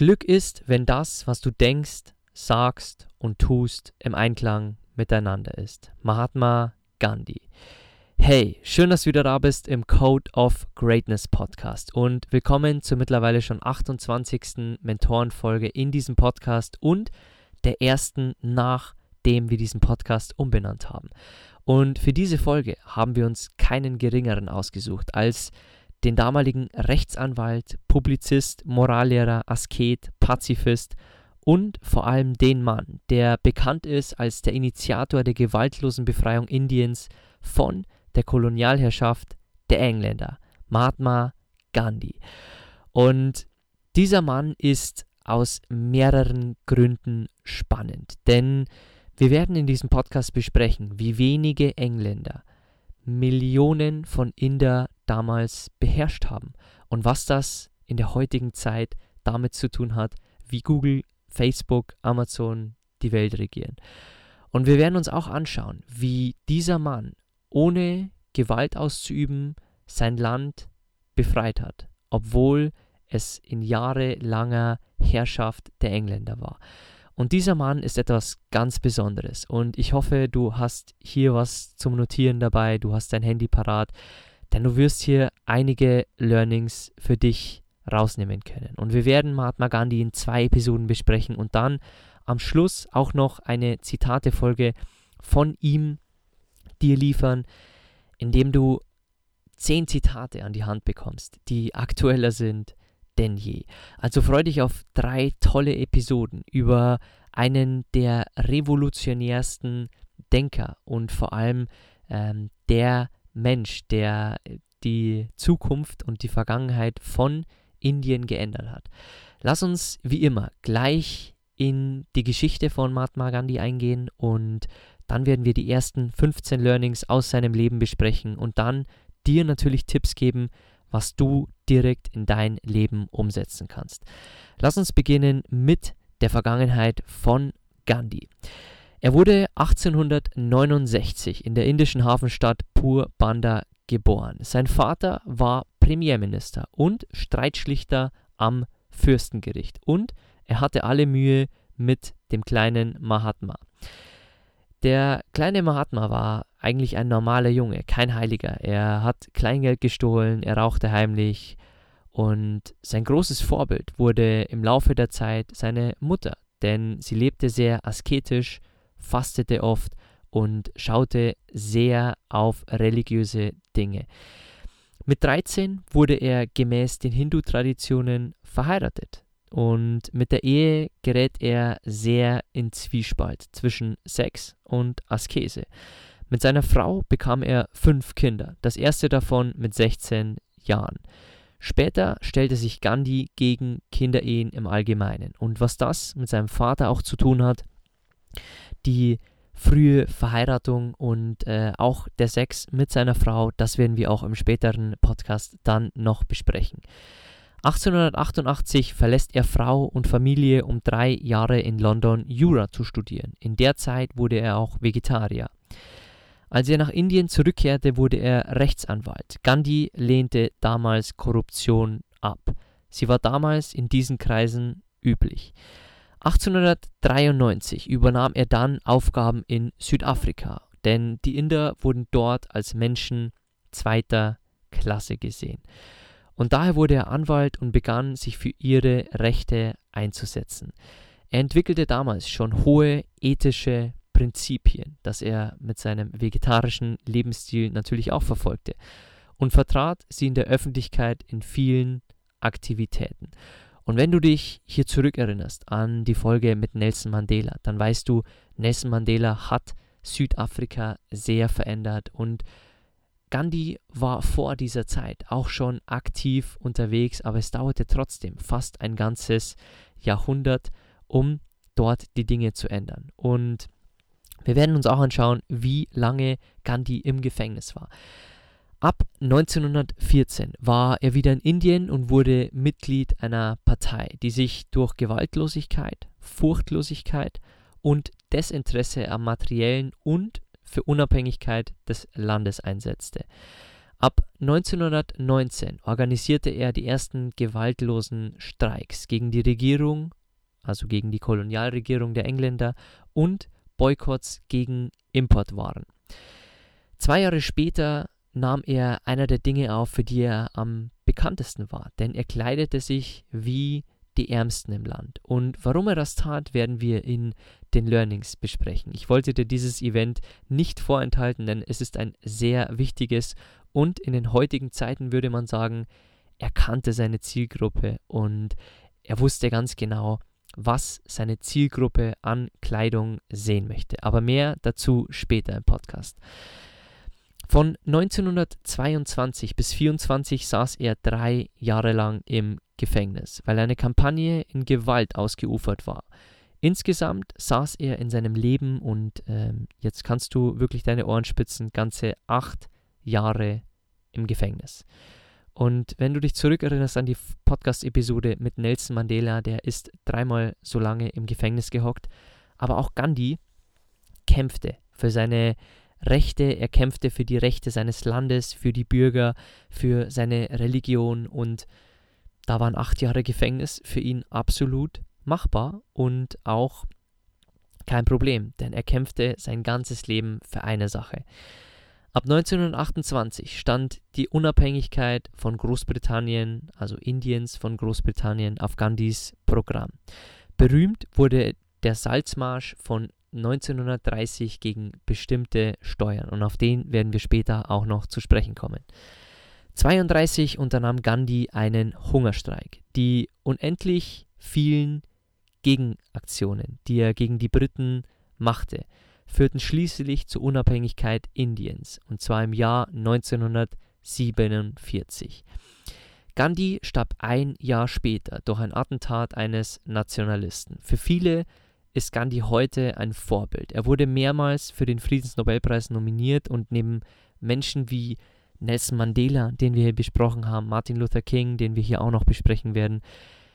Glück ist, wenn das, was du denkst, sagst und tust, im Einklang miteinander ist. Mahatma Gandhi. Hey, schön, dass du wieder da bist im Code of Greatness Podcast und willkommen zur mittlerweile schon 28. Mentorenfolge in diesem Podcast und der ersten, nachdem wir diesen Podcast umbenannt haben. Und für diese Folge haben wir uns keinen geringeren ausgesucht als den damaligen Rechtsanwalt, Publizist, Morallehrer, Asket, Pazifist und vor allem den Mann, der bekannt ist als der Initiator der gewaltlosen Befreiung Indiens von der Kolonialherrschaft der Engländer, Mahatma Gandhi. Und dieser Mann ist aus mehreren Gründen spannend, denn wir werden in diesem Podcast besprechen, wie wenige Engländer Millionen von Inder damals beherrscht haben und was das in der heutigen Zeit damit zu tun hat, wie Google, Facebook, Amazon die Welt regieren. Und wir werden uns auch anschauen, wie dieser Mann ohne Gewalt auszuüben sein Land befreit hat, obwohl es in jahrelanger Herrschaft der Engländer war. Und dieser Mann ist etwas ganz Besonderes. Und ich hoffe, du hast hier was zum Notieren dabei, du hast dein Handy parat, denn du wirst hier einige Learnings für dich rausnehmen können. Und wir werden Mahatma Gandhi in zwei Episoden besprechen und dann am Schluss auch noch eine Zitatefolge von ihm dir liefern, indem du zehn Zitate an die Hand bekommst, die aktueller sind denn je. Also freu dich auf drei tolle Episoden über einen der revolutionärsten Denker und vor allem ähm, der Mensch, der die Zukunft und die Vergangenheit von Indien geändert hat. Lass uns wie immer gleich in die Geschichte von Mahatma Gandhi eingehen und dann werden wir die ersten 15 Learnings aus seinem Leben besprechen und dann dir natürlich Tipps geben, was du direkt in dein Leben umsetzen kannst. Lass uns beginnen mit der Vergangenheit von Gandhi. Er wurde 1869 in der indischen Hafenstadt Purbanda geboren. Sein Vater war Premierminister und Streitschlichter am Fürstengericht und er hatte alle Mühe mit dem kleinen Mahatma. Der kleine Mahatma war eigentlich ein normaler Junge, kein Heiliger. Er hat Kleingeld gestohlen, er rauchte heimlich und sein großes Vorbild wurde im Laufe der Zeit seine Mutter, denn sie lebte sehr asketisch, fastete oft und schaute sehr auf religiöse Dinge. Mit 13 wurde er gemäß den Hindu-Traditionen verheiratet und mit der Ehe gerät er sehr in Zwiespalt zwischen Sex und Askese. Mit seiner Frau bekam er fünf Kinder, das erste davon mit 16 Jahren. Später stellte sich Gandhi gegen Kinderehen im Allgemeinen. Und was das mit seinem Vater auch zu tun hat, die frühe Verheiratung und äh, auch der Sex mit seiner Frau, das werden wir auch im späteren Podcast dann noch besprechen. 1888 verlässt er Frau und Familie, um drei Jahre in London Jura zu studieren. In der Zeit wurde er auch Vegetarier. Als er nach Indien zurückkehrte, wurde er Rechtsanwalt. Gandhi lehnte damals Korruption ab. Sie war damals in diesen Kreisen üblich. 1893 übernahm er dann Aufgaben in Südafrika, denn die Inder wurden dort als Menschen zweiter Klasse gesehen. Und daher wurde er Anwalt und begann sich für ihre Rechte einzusetzen. Er entwickelte damals schon hohe ethische Prinzipien, das er mit seinem vegetarischen Lebensstil natürlich auch verfolgte und vertrat sie in der Öffentlichkeit in vielen Aktivitäten. Und wenn du dich hier zurückerinnerst an die Folge mit Nelson Mandela, dann weißt du, Nelson Mandela hat Südafrika sehr verändert und Gandhi war vor dieser Zeit auch schon aktiv unterwegs, aber es dauerte trotzdem fast ein ganzes Jahrhundert, um dort die Dinge zu ändern. Und wir werden uns auch anschauen, wie lange Gandhi im Gefängnis war. Ab 1914 war er wieder in Indien und wurde Mitglied einer Partei, die sich durch Gewaltlosigkeit, Furchtlosigkeit und Desinteresse am materiellen und für Unabhängigkeit des Landes einsetzte. Ab 1919 organisierte er die ersten gewaltlosen Streiks gegen die Regierung, also gegen die Kolonialregierung der Engländer und Boykotts gegen Importwaren. Zwei Jahre später nahm er einer der Dinge auf, für die er am bekanntesten war, denn er kleidete sich wie die Ärmsten im Land. Und warum er das tat, werden wir in den Learnings besprechen. Ich wollte dir dieses Event nicht vorenthalten, denn es ist ein sehr wichtiges und in den heutigen Zeiten würde man sagen, er kannte seine Zielgruppe und er wusste ganz genau, was seine Zielgruppe an Kleidung sehen möchte. Aber mehr dazu später im Podcast. Von 1922 bis 1924 saß er drei Jahre lang im Gefängnis, weil eine Kampagne in Gewalt ausgeufert war. Insgesamt saß er in seinem Leben und ähm, jetzt kannst du wirklich deine Ohren spitzen, ganze acht Jahre im Gefängnis. Und wenn du dich zurückerinnerst an die Podcast-Episode mit Nelson Mandela, der ist dreimal so lange im Gefängnis gehockt, aber auch Gandhi kämpfte für seine Rechte, er kämpfte für die Rechte seines Landes, für die Bürger, für seine Religion und da waren acht Jahre Gefängnis für ihn absolut machbar und auch kein Problem, denn er kämpfte sein ganzes Leben für eine Sache. Ab 1928 stand die Unabhängigkeit von Großbritannien, also Indiens von Großbritannien, auf Gandhis Programm. Berühmt wurde der Salzmarsch von 1930 gegen bestimmte Steuern und auf den werden wir später auch noch zu sprechen kommen. 32 unternahm Gandhi einen Hungerstreik. Die unendlich vielen Gegenaktionen, die er gegen die Briten machte, führten schließlich zur Unabhängigkeit Indiens und zwar im Jahr 1947. Gandhi starb ein Jahr später durch ein Attentat eines Nationalisten. Für viele ist Gandhi heute ein Vorbild. Er wurde mehrmals für den Friedensnobelpreis nominiert und neben Menschen wie Nelson Mandela, den wir hier besprochen haben, Martin Luther King, den wir hier auch noch besprechen werden,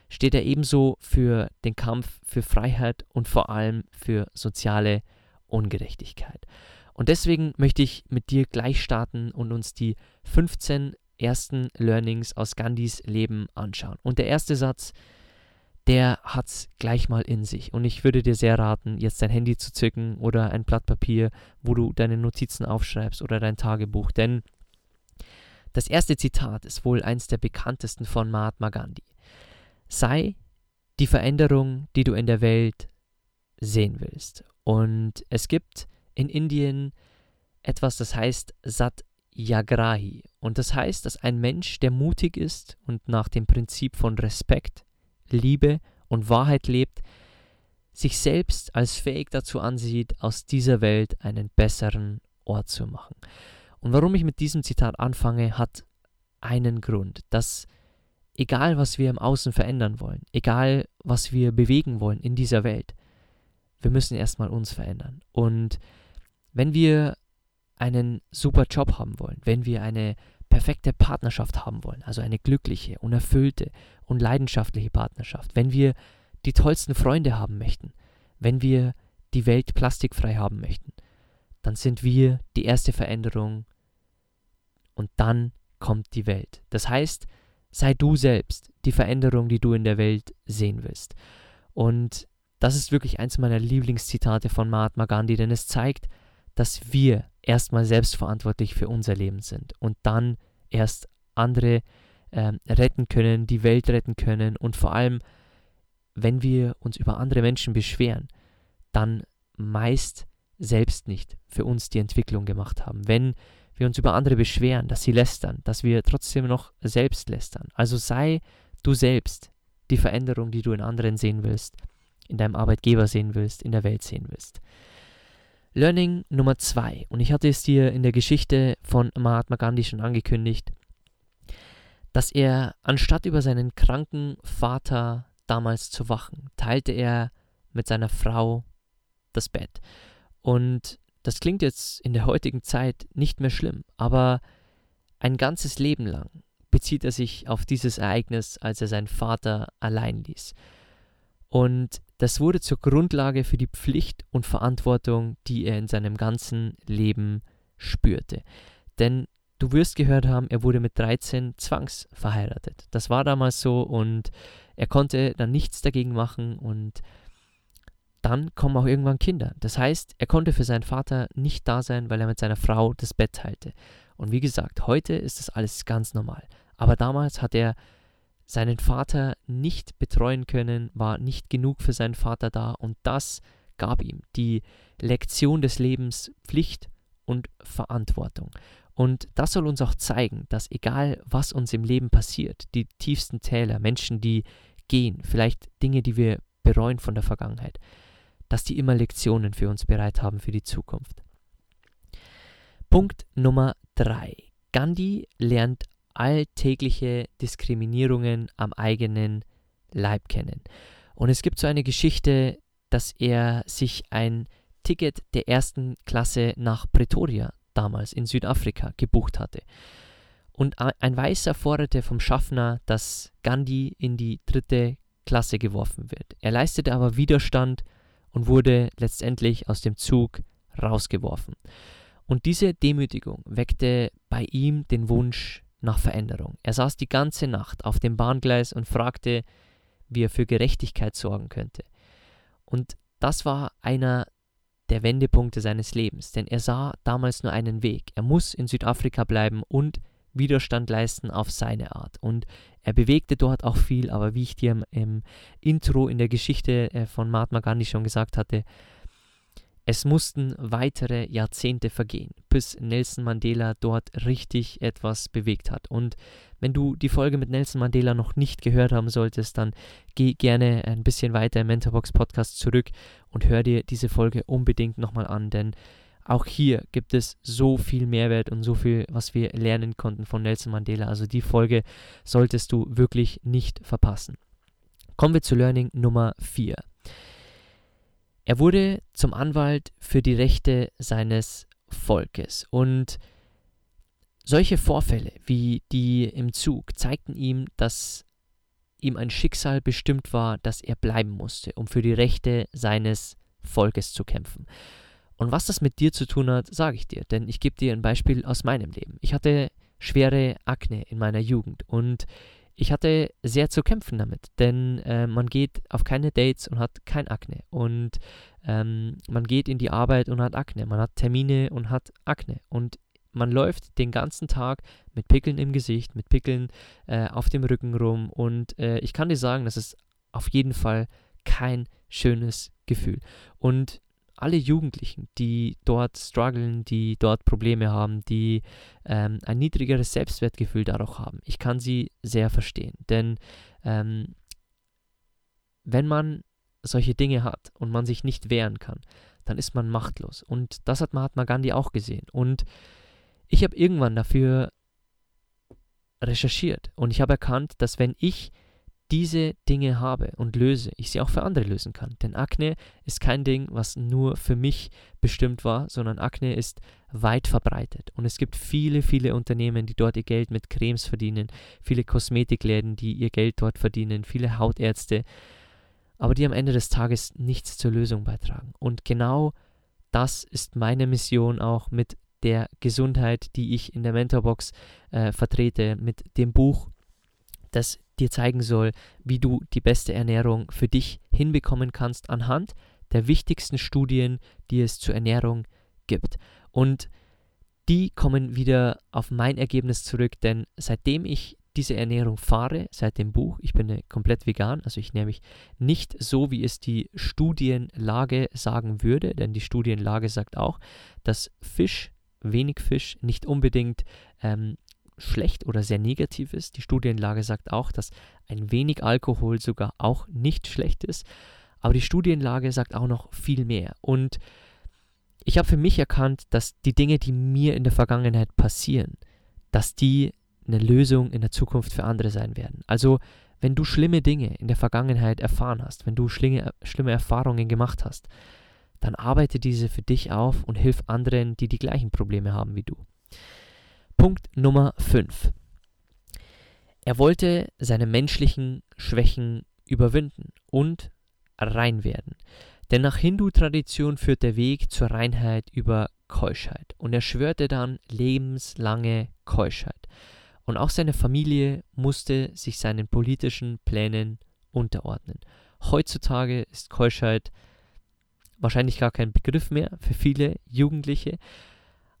steht er ebenso für den Kampf für Freiheit und vor allem für soziale Ungerechtigkeit. Und deswegen möchte ich mit dir gleich starten und uns die 15 ersten Learnings aus Gandhis Leben anschauen. Und der erste Satz der hat es gleich mal in sich. Und ich würde dir sehr raten, jetzt dein Handy zu zücken oder ein Blatt Papier, wo du deine Notizen aufschreibst oder dein Tagebuch. Denn das erste Zitat ist wohl eins der bekanntesten von Mahatma Gandhi. Sei die Veränderung, die du in der Welt sehen willst. Und es gibt in Indien etwas, das heißt Satyagrahi. Und das heißt, dass ein Mensch, der mutig ist und nach dem Prinzip von Respekt Liebe und Wahrheit lebt, sich selbst als fähig dazu ansieht, aus dieser Welt einen besseren Ort zu machen. Und warum ich mit diesem Zitat anfange, hat einen Grund, dass egal was wir im Außen verändern wollen, egal was wir bewegen wollen in dieser Welt, wir müssen erstmal uns verändern. Und wenn wir einen super Job haben wollen, wenn wir eine perfekte Partnerschaft haben wollen, also eine glückliche und erfüllte und leidenschaftliche Partnerschaft, wenn wir die tollsten Freunde haben möchten, wenn wir die Welt plastikfrei haben möchten, dann sind wir die erste Veränderung und dann kommt die Welt. Das heißt, sei du selbst die Veränderung, die du in der Welt sehen willst. Und das ist wirklich eins meiner Lieblingszitate von Mahatma Gandhi, denn es zeigt, dass wir erstmal selbstverantwortlich für unser Leben sind und dann erst andere äh, retten können, die Welt retten können und vor allem wenn wir uns über andere Menschen beschweren, dann meist selbst nicht für uns die Entwicklung gemacht haben. Wenn wir uns über andere beschweren, dass sie lästern, dass wir trotzdem noch selbst lästern. Also sei du selbst die Veränderung, die du in anderen sehen willst, in deinem Arbeitgeber sehen willst, in der Welt sehen willst. Learning Nummer zwei, und ich hatte es dir in der Geschichte von Mahatma Gandhi schon angekündigt, dass er, anstatt über seinen kranken Vater damals zu wachen, teilte er mit seiner Frau das Bett. Und das klingt jetzt in der heutigen Zeit nicht mehr schlimm, aber ein ganzes Leben lang bezieht er sich auf dieses Ereignis, als er seinen Vater allein ließ. Und das wurde zur Grundlage für die Pflicht und Verantwortung, die er in seinem ganzen Leben spürte. Denn du wirst gehört haben, er wurde mit 13 zwangsverheiratet. Das war damals so und er konnte dann nichts dagegen machen und dann kommen auch irgendwann Kinder. Das heißt, er konnte für seinen Vater nicht da sein, weil er mit seiner Frau das Bett teilte. Und wie gesagt, heute ist das alles ganz normal. Aber damals hat er seinen Vater nicht betreuen können, war nicht genug für seinen Vater da und das gab ihm die Lektion des Lebens Pflicht und Verantwortung. Und das soll uns auch zeigen, dass egal was uns im Leben passiert, die tiefsten Täler, Menschen, die gehen, vielleicht Dinge, die wir bereuen von der Vergangenheit, dass die immer Lektionen für uns bereit haben für die Zukunft. Punkt Nummer 3. Gandhi lernt alltägliche Diskriminierungen am eigenen Leib kennen. Und es gibt so eine Geschichte, dass er sich ein Ticket der ersten Klasse nach Pretoria damals in Südafrika gebucht hatte. Und ein Weißer forderte vom Schaffner, dass Gandhi in die dritte Klasse geworfen wird. Er leistete aber Widerstand und wurde letztendlich aus dem Zug rausgeworfen. Und diese Demütigung weckte bei ihm den Wunsch nach Veränderung. Er saß die ganze Nacht auf dem Bahngleis und fragte, wie er für Gerechtigkeit sorgen könnte. Und das war einer der Wendepunkte seines Lebens, denn er sah damals nur einen Weg. Er muss in Südafrika bleiben und Widerstand leisten auf seine Art. Und er bewegte dort auch viel, aber wie ich dir im, Intro in der Geschichte äh, von Mahatma Gandhi schon gesagt hatte, es mussten weitere Jahrzehnte vergehen, bis Nelson Mandela dort richtig etwas bewegt hat. Und wenn du die Folge mit Nelson Mandela noch nicht gehört haben solltest, dann geh gerne ein bisschen weiter im Mentorbox Podcast zurück und hör dir diese Folge unbedingt nochmal an, denn auch hier gibt es so viel Mehrwert und so viel, was wir lernen konnten von Nelson Mandela. Also die Folge solltest du wirklich nicht verpassen. Kommen wir zu Learning Nummer 4. Er wurde zum Anwalt für die Rechte seines Volkes und solche Vorfälle wie die im Zug zeigten ihm, dass ihm ein Schicksal bestimmt war, dass er bleiben musste, um für die Rechte seines Volkes zu kämpfen. Und was das mit dir zu tun hat, sage ich dir, denn ich gebe dir ein Beispiel aus meinem Leben. Ich hatte schwere Akne in meiner Jugend und ich hatte sehr zu kämpfen damit, denn äh, man geht auf keine Dates und hat kein Akne. Und ähm, man geht in die Arbeit und hat Akne, man hat Termine und hat Akne. Und man läuft den ganzen Tag mit Pickeln im Gesicht, mit Pickeln äh, auf dem Rücken rum. Und äh, ich kann dir sagen, das ist auf jeden Fall kein schönes Gefühl. Und alle Jugendlichen, die dort strugglen, die dort Probleme haben, die ähm, ein niedrigeres Selbstwertgefühl dadurch haben. Ich kann sie sehr verstehen, denn ähm, wenn man solche Dinge hat und man sich nicht wehren kann, dann ist man machtlos. Und das hat Mahatma Gandhi auch gesehen. Und ich habe irgendwann dafür recherchiert und ich habe erkannt, dass wenn ich diese Dinge habe und löse, ich sie auch für andere lösen kann. Denn Akne ist kein Ding, was nur für mich bestimmt war, sondern Akne ist weit verbreitet. Und es gibt viele, viele Unternehmen, die dort ihr Geld mit Cremes verdienen, viele Kosmetikläden, die ihr Geld dort verdienen, viele Hautärzte, aber die am Ende des Tages nichts zur Lösung beitragen. Und genau das ist meine Mission auch mit der Gesundheit, die ich in der Mentorbox äh, vertrete, mit dem Buch, das dir zeigen soll, wie du die beste Ernährung für dich hinbekommen kannst anhand der wichtigsten Studien, die es zur Ernährung gibt. Und die kommen wieder auf mein Ergebnis zurück, denn seitdem ich diese Ernährung fahre seit dem Buch, ich bin komplett vegan, also ich nehme mich nicht so, wie es die Studienlage sagen würde, denn die Studienlage sagt auch, dass Fisch, wenig Fisch, nicht unbedingt ähm, schlecht oder sehr negativ ist. Die Studienlage sagt auch, dass ein wenig Alkohol sogar auch nicht schlecht ist. Aber die Studienlage sagt auch noch viel mehr. Und ich habe für mich erkannt, dass die Dinge, die mir in der Vergangenheit passieren, dass die eine Lösung in der Zukunft für andere sein werden. Also wenn du schlimme Dinge in der Vergangenheit erfahren hast, wenn du schlimme, schlimme Erfahrungen gemacht hast, dann arbeite diese für dich auf und hilf anderen, die die gleichen Probleme haben wie du. Punkt Nummer 5. Er wollte seine menschlichen Schwächen überwinden und rein werden. Denn nach Hindu-Tradition führt der Weg zur Reinheit über Keuschheit. Und er schwörte dann lebenslange Keuschheit. Und auch seine Familie musste sich seinen politischen Plänen unterordnen. Heutzutage ist Keuschheit wahrscheinlich gar kein Begriff mehr für viele Jugendliche,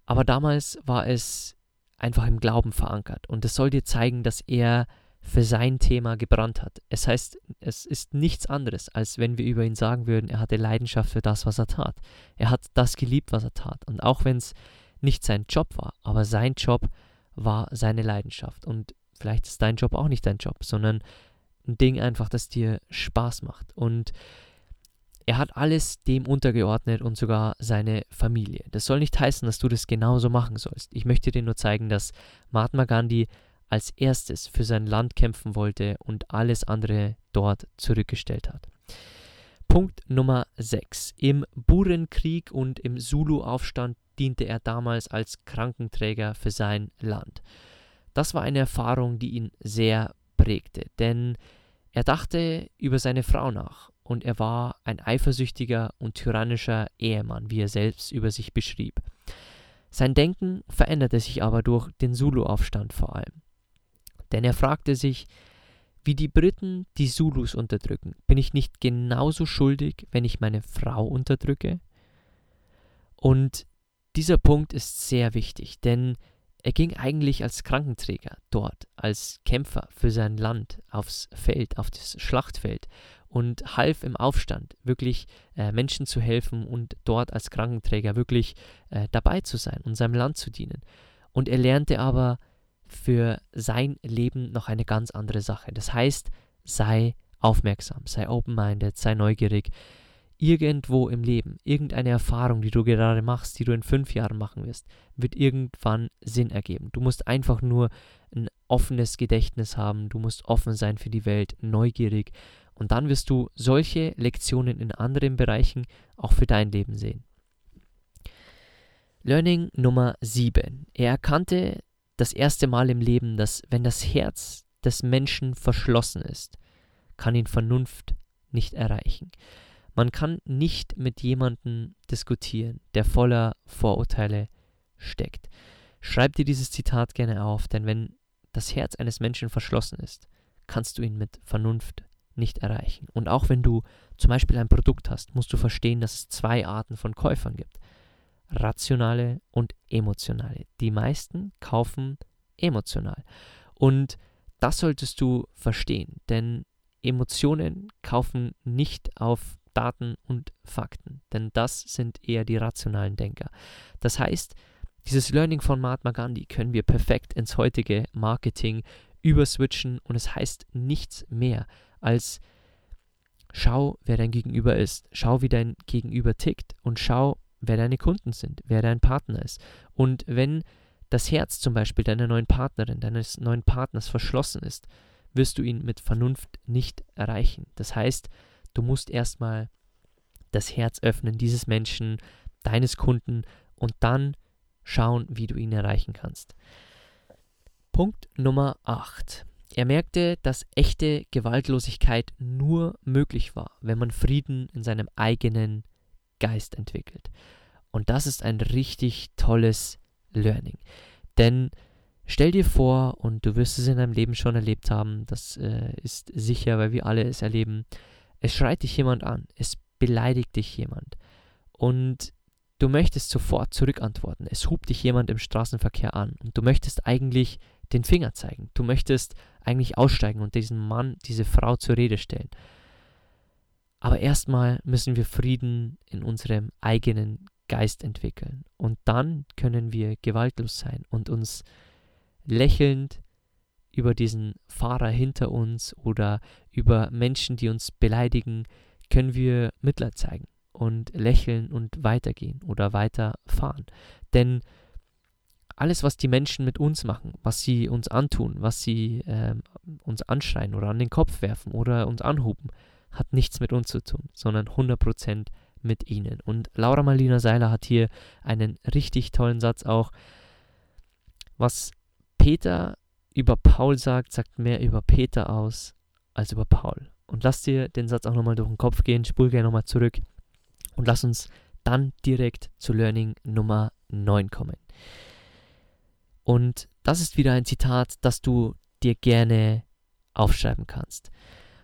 aber damals war es einfach im Glauben verankert. Und es soll dir zeigen, dass er für sein Thema gebrannt hat. Es heißt, es ist nichts anderes, als wenn wir über ihn sagen würden, er hatte Leidenschaft für das, was er tat. Er hat das geliebt, was er tat. Und auch wenn es nicht sein Job war, aber sein Job war seine Leidenschaft. Und vielleicht ist dein Job auch nicht dein Job, sondern ein Ding einfach, das dir Spaß macht. Und er hat alles dem untergeordnet und sogar seine Familie. Das soll nicht heißen, dass du das genauso machen sollst. Ich möchte dir nur zeigen, dass Mahatma Gandhi als erstes für sein Land kämpfen wollte und alles andere dort zurückgestellt hat. Punkt Nummer 6. Im Burenkrieg und im Zulu-Aufstand diente er damals als Krankenträger für sein Land. Das war eine Erfahrung, die ihn sehr prägte, denn er dachte über seine Frau nach und er war ein eifersüchtiger und tyrannischer Ehemann, wie er selbst über sich beschrieb. Sein Denken veränderte sich aber durch den Zulu-Aufstand vor allem. Denn er fragte sich, wie die Briten die Zulus unterdrücken, bin ich nicht genauso schuldig, wenn ich meine Frau unterdrücke? Und dieser Punkt ist sehr wichtig, denn er ging eigentlich als Krankenträger dort, als Kämpfer für sein Land aufs Feld, auf das Schlachtfeld und half im Aufstand wirklich äh, Menschen zu helfen und dort als Krankenträger wirklich äh, dabei zu sein und seinem Land zu dienen. Und er lernte aber für sein Leben noch eine ganz andere Sache. Das heißt, sei aufmerksam, sei open-minded, sei neugierig. Irgendwo im Leben, irgendeine Erfahrung, die du gerade machst, die du in fünf Jahren machen wirst, wird irgendwann Sinn ergeben. Du musst einfach nur ein offenes Gedächtnis haben, du musst offen sein für die Welt, neugierig und dann wirst du solche Lektionen in anderen Bereichen auch für dein Leben sehen. Learning Nummer 7. Er erkannte das erste Mal im Leben, dass wenn das Herz des Menschen verschlossen ist, kann ihn Vernunft nicht erreichen. Man kann nicht mit jemandem diskutieren, der voller Vorurteile steckt. Schreib dir dieses Zitat gerne auf, denn wenn das Herz eines Menschen verschlossen ist, kannst du ihn mit Vernunft nicht erreichen. Und auch wenn du zum Beispiel ein Produkt hast, musst du verstehen, dass es zwei Arten von Käufern gibt rationale und emotionale. Die meisten kaufen emotional. Und das solltest du verstehen, denn Emotionen kaufen nicht auf Daten und Fakten, denn das sind eher die rationalen Denker. Das heißt, dieses Learning von Mahatma Gandhi können wir perfekt ins heutige Marketing überswitchen und es heißt nichts mehr als schau, wer dein Gegenüber ist, schau, wie dein Gegenüber tickt und schau, wer deine Kunden sind, wer dein Partner ist. Und wenn das Herz zum Beispiel deiner neuen Partnerin, deines neuen Partners verschlossen ist, wirst du ihn mit Vernunft nicht erreichen. Das heißt, du musst erstmal das Herz öffnen dieses Menschen, deines Kunden und dann schauen, wie du ihn erreichen kannst. Punkt Nummer 8. Er merkte, dass echte Gewaltlosigkeit nur möglich war, wenn man Frieden in seinem eigenen Geist entwickelt. Und das ist ein richtig tolles Learning. Denn stell dir vor, und du wirst es in deinem Leben schon erlebt haben, das äh, ist sicher, weil wir alle es erleben, es schreit dich jemand an, es beleidigt dich jemand. Und du möchtest sofort zurückantworten. Es hupt dich jemand im Straßenverkehr an und du möchtest eigentlich den Finger zeigen. Du möchtest eigentlich aussteigen und diesen Mann, diese Frau zur Rede stellen. Aber erstmal müssen wir Frieden in unserem eigenen Geist entwickeln. Und dann können wir gewaltlos sein und uns lächelnd über diesen Fahrer hinter uns oder über Menschen, die uns beleidigen, können wir Mitleid zeigen und lächeln und weitergehen oder weiterfahren. Denn alles, was die Menschen mit uns machen, was sie uns antun, was sie äh, uns anschreien oder an den Kopf werfen oder uns anhuben, hat nichts mit uns zu tun, sondern 100% mit ihnen. Und Laura Marlina Seiler hat hier einen richtig tollen Satz auch. Was Peter über Paul sagt, sagt mehr über Peter aus als über Paul. Und lass dir den Satz auch nochmal durch den Kopf gehen, spul gerne nochmal zurück und lass uns dann direkt zu Learning Nummer 9 kommen. Und das ist wieder ein Zitat, das du dir gerne aufschreiben kannst.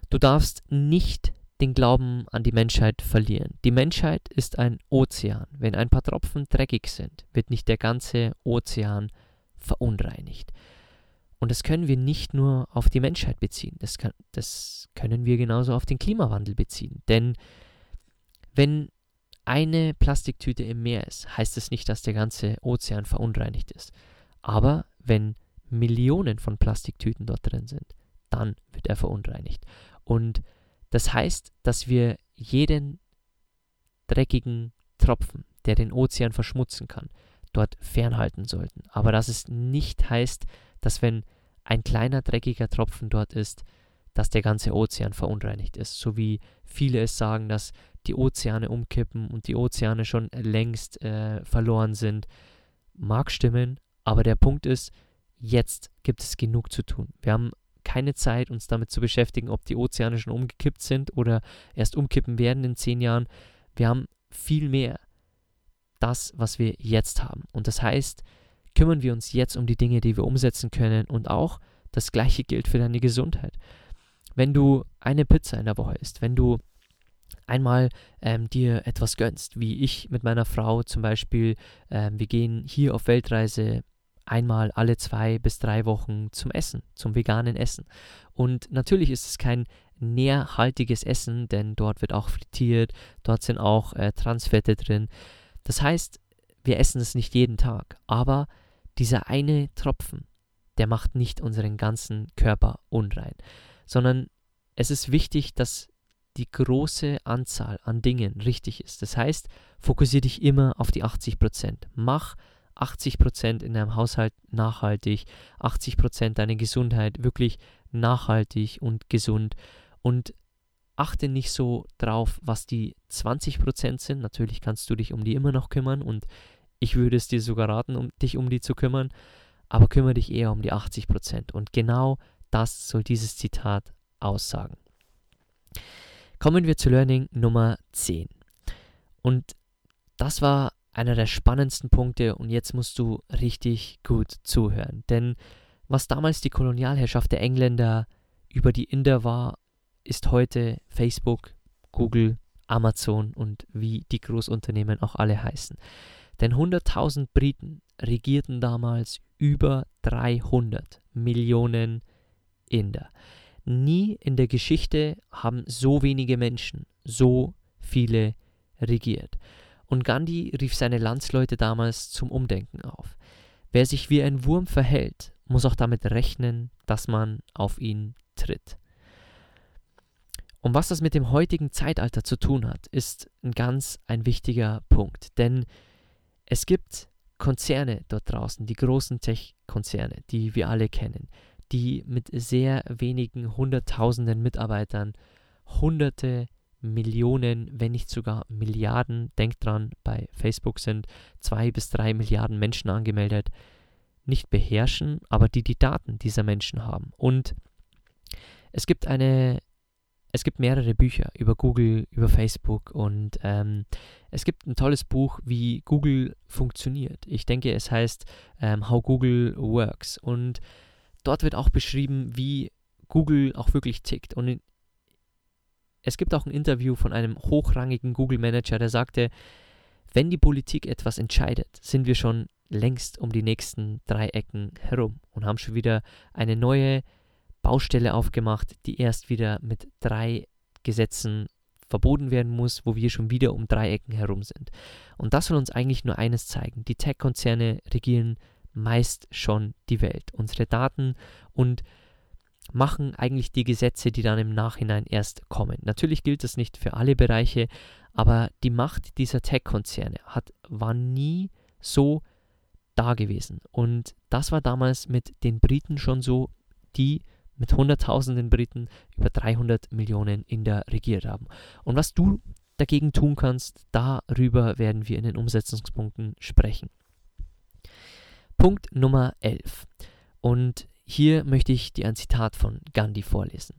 Du darfst nicht den Glauben an die Menschheit verlieren. Die Menschheit ist ein Ozean. Wenn ein paar Tropfen dreckig sind, wird nicht der ganze Ozean verunreinigt. Und das können wir nicht nur auf die Menschheit beziehen, das, kann, das können wir genauso auf den Klimawandel beziehen. Denn wenn eine Plastiktüte im Meer ist, heißt es nicht, dass der ganze Ozean verunreinigt ist. Aber wenn Millionen von Plastiktüten dort drin sind, dann wird er verunreinigt. Und das heißt, dass wir jeden dreckigen Tropfen, der den Ozean verschmutzen kann, dort fernhalten sollten. Aber dass es nicht heißt, dass wenn ein kleiner dreckiger Tropfen dort ist, dass der ganze Ozean verunreinigt ist. So wie viele es sagen, dass die Ozeane umkippen und die Ozeane schon längst äh, verloren sind. Mag stimmen, aber der Punkt ist, jetzt gibt es genug zu tun. Wir haben keine Zeit, uns damit zu beschäftigen, ob die Ozeane schon umgekippt sind oder erst umkippen werden in zehn Jahren. Wir haben viel mehr das, was wir jetzt haben. Und das heißt, kümmern wir uns jetzt um die Dinge, die wir umsetzen können. Und auch das Gleiche gilt für deine Gesundheit. Wenn du eine Pizza in der Woche isst, wenn du einmal ähm, dir etwas gönnst, wie ich mit meiner Frau zum Beispiel, ähm, wir gehen hier auf Weltreise einmal alle zwei bis drei Wochen zum Essen, zum veganen Essen. Und natürlich ist es kein nährhaltiges Essen, denn dort wird auch frittiert, dort sind auch äh, Transfette drin. Das heißt, wir essen es nicht jeden Tag, aber dieser eine Tropfen, der macht nicht unseren ganzen Körper unrein, sondern es ist wichtig, dass die große Anzahl an Dingen richtig ist. Das heißt, fokussiere dich immer auf die 80%. Mach 80% in deinem Haushalt nachhaltig, 80% deine Gesundheit wirklich nachhaltig und gesund und achte nicht so drauf, was die 20% sind. Natürlich kannst du dich um die immer noch kümmern und ich würde es dir sogar raten, um dich um die zu kümmern, aber kümmere dich eher um die 80%. Und genau das soll dieses Zitat aussagen. Kommen wir zu Learning Nummer 10. Und das war einer der spannendsten Punkte und jetzt musst du richtig gut zuhören. Denn was damals die Kolonialherrschaft der Engländer über die Inder war, ist heute Facebook, Google, Amazon und wie die Großunternehmen auch alle heißen. Denn 100.000 Briten regierten damals über 300 Millionen Inder. Nie in der Geschichte haben so wenige Menschen so viele regiert. Und Gandhi rief seine Landsleute damals zum Umdenken auf. Wer sich wie ein Wurm verhält, muss auch damit rechnen, dass man auf ihn tritt. Und was das mit dem heutigen Zeitalter zu tun hat, ist ein ganz ein wichtiger Punkt. Denn es gibt Konzerne dort draußen, die großen Tech-Konzerne, die wir alle kennen, die mit sehr wenigen Hunderttausenden Mitarbeitern hunderte Millionen, wenn nicht sogar Milliarden, denkt dran, bei Facebook sind zwei bis drei Milliarden Menschen angemeldet, nicht beherrschen, aber die die Daten dieser Menschen haben. Und es gibt eine, es gibt mehrere Bücher über Google, über Facebook und ähm, es gibt ein tolles Buch, wie Google funktioniert. Ich denke, es heißt ähm, How Google Works und dort wird auch beschrieben, wie Google auch wirklich tickt. Und es gibt auch ein Interview von einem hochrangigen Google-Manager, der sagte, wenn die Politik etwas entscheidet, sind wir schon längst um die nächsten drei Ecken herum und haben schon wieder eine neue Baustelle aufgemacht, die erst wieder mit drei Gesetzen verboten werden muss, wo wir schon wieder um Dreiecken herum sind. Und das soll uns eigentlich nur eines zeigen. Die Tech-Konzerne regieren meist schon die Welt, unsere Daten und machen eigentlich die Gesetze, die dann im Nachhinein erst kommen. Natürlich gilt das nicht für alle Bereiche, aber die Macht dieser Tech-Konzerne war nie so da gewesen. Und das war damals mit den Briten schon so, die mit Hunderttausenden Briten über 300 Millionen Inder regiert haben. Und was du dagegen tun kannst, darüber werden wir in den Umsetzungspunkten sprechen. Punkt Nummer 11. Und hier möchte ich dir ein Zitat von Gandhi vorlesen.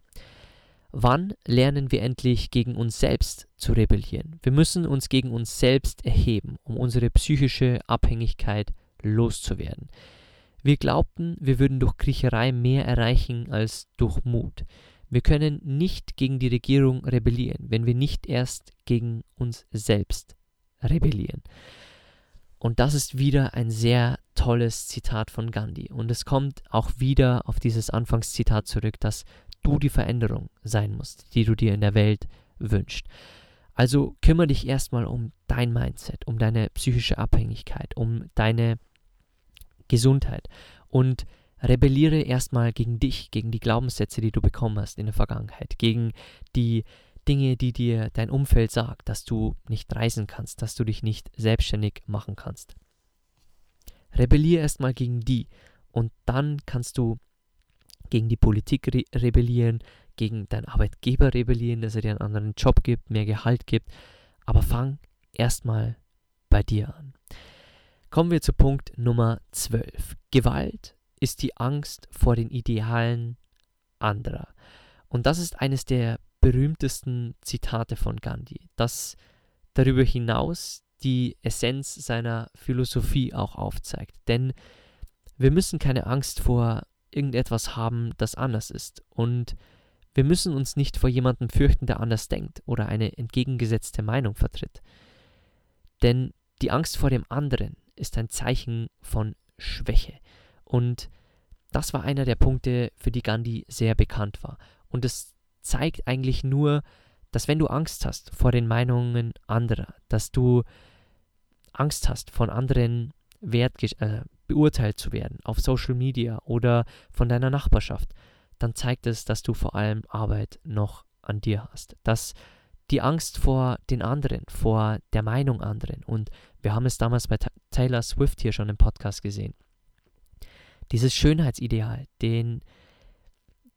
Wann lernen wir endlich gegen uns selbst zu rebellieren? Wir müssen uns gegen uns selbst erheben, um unsere psychische Abhängigkeit loszuwerden. Wir glaubten, wir würden durch Kriecherei mehr erreichen als durch Mut. Wir können nicht gegen die Regierung rebellieren, wenn wir nicht erst gegen uns selbst rebellieren. Und das ist wieder ein sehr tolles Zitat von Gandhi. Und es kommt auch wieder auf dieses Anfangszitat zurück, dass du die Veränderung sein musst, die du dir in der Welt wünschst. Also kümmere dich erstmal um dein Mindset, um deine psychische Abhängigkeit, um deine Gesundheit und rebelliere erstmal gegen dich, gegen die Glaubenssätze, die du bekommen hast in der Vergangenheit, gegen die Dinge, die dir dein Umfeld sagt, dass du nicht reisen kannst, dass du dich nicht selbstständig machen kannst. Rebelliere erstmal gegen die und dann kannst du gegen die Politik re rebellieren, gegen deinen Arbeitgeber rebellieren, dass er dir einen anderen Job gibt, mehr Gehalt gibt, aber fang erstmal bei dir an. Kommen wir zu Punkt Nummer 12. Gewalt ist die Angst vor den Idealen anderer. Und das ist eines der berühmtesten Zitate von Gandhi, das darüber hinaus die Essenz seiner Philosophie auch aufzeigt. Denn wir müssen keine Angst vor irgendetwas haben, das anders ist. Und wir müssen uns nicht vor jemandem fürchten, der anders denkt oder eine entgegengesetzte Meinung vertritt. Denn die Angst vor dem anderen ist ein Zeichen von Schwäche. Und das war einer der Punkte, für die Gandhi sehr bekannt war. Und es zeigt eigentlich nur, dass wenn du Angst hast vor den Meinungen anderer, dass du Angst hast, von anderen Wert, äh, beurteilt zu werden auf Social Media oder von deiner Nachbarschaft, dann zeigt es, dass du vor allem Arbeit noch an dir hast. Dass die Angst vor den anderen, vor der Meinung anderen. Und wir haben es damals bei Taylor Swift hier schon im Podcast gesehen. Dieses Schönheitsideal, den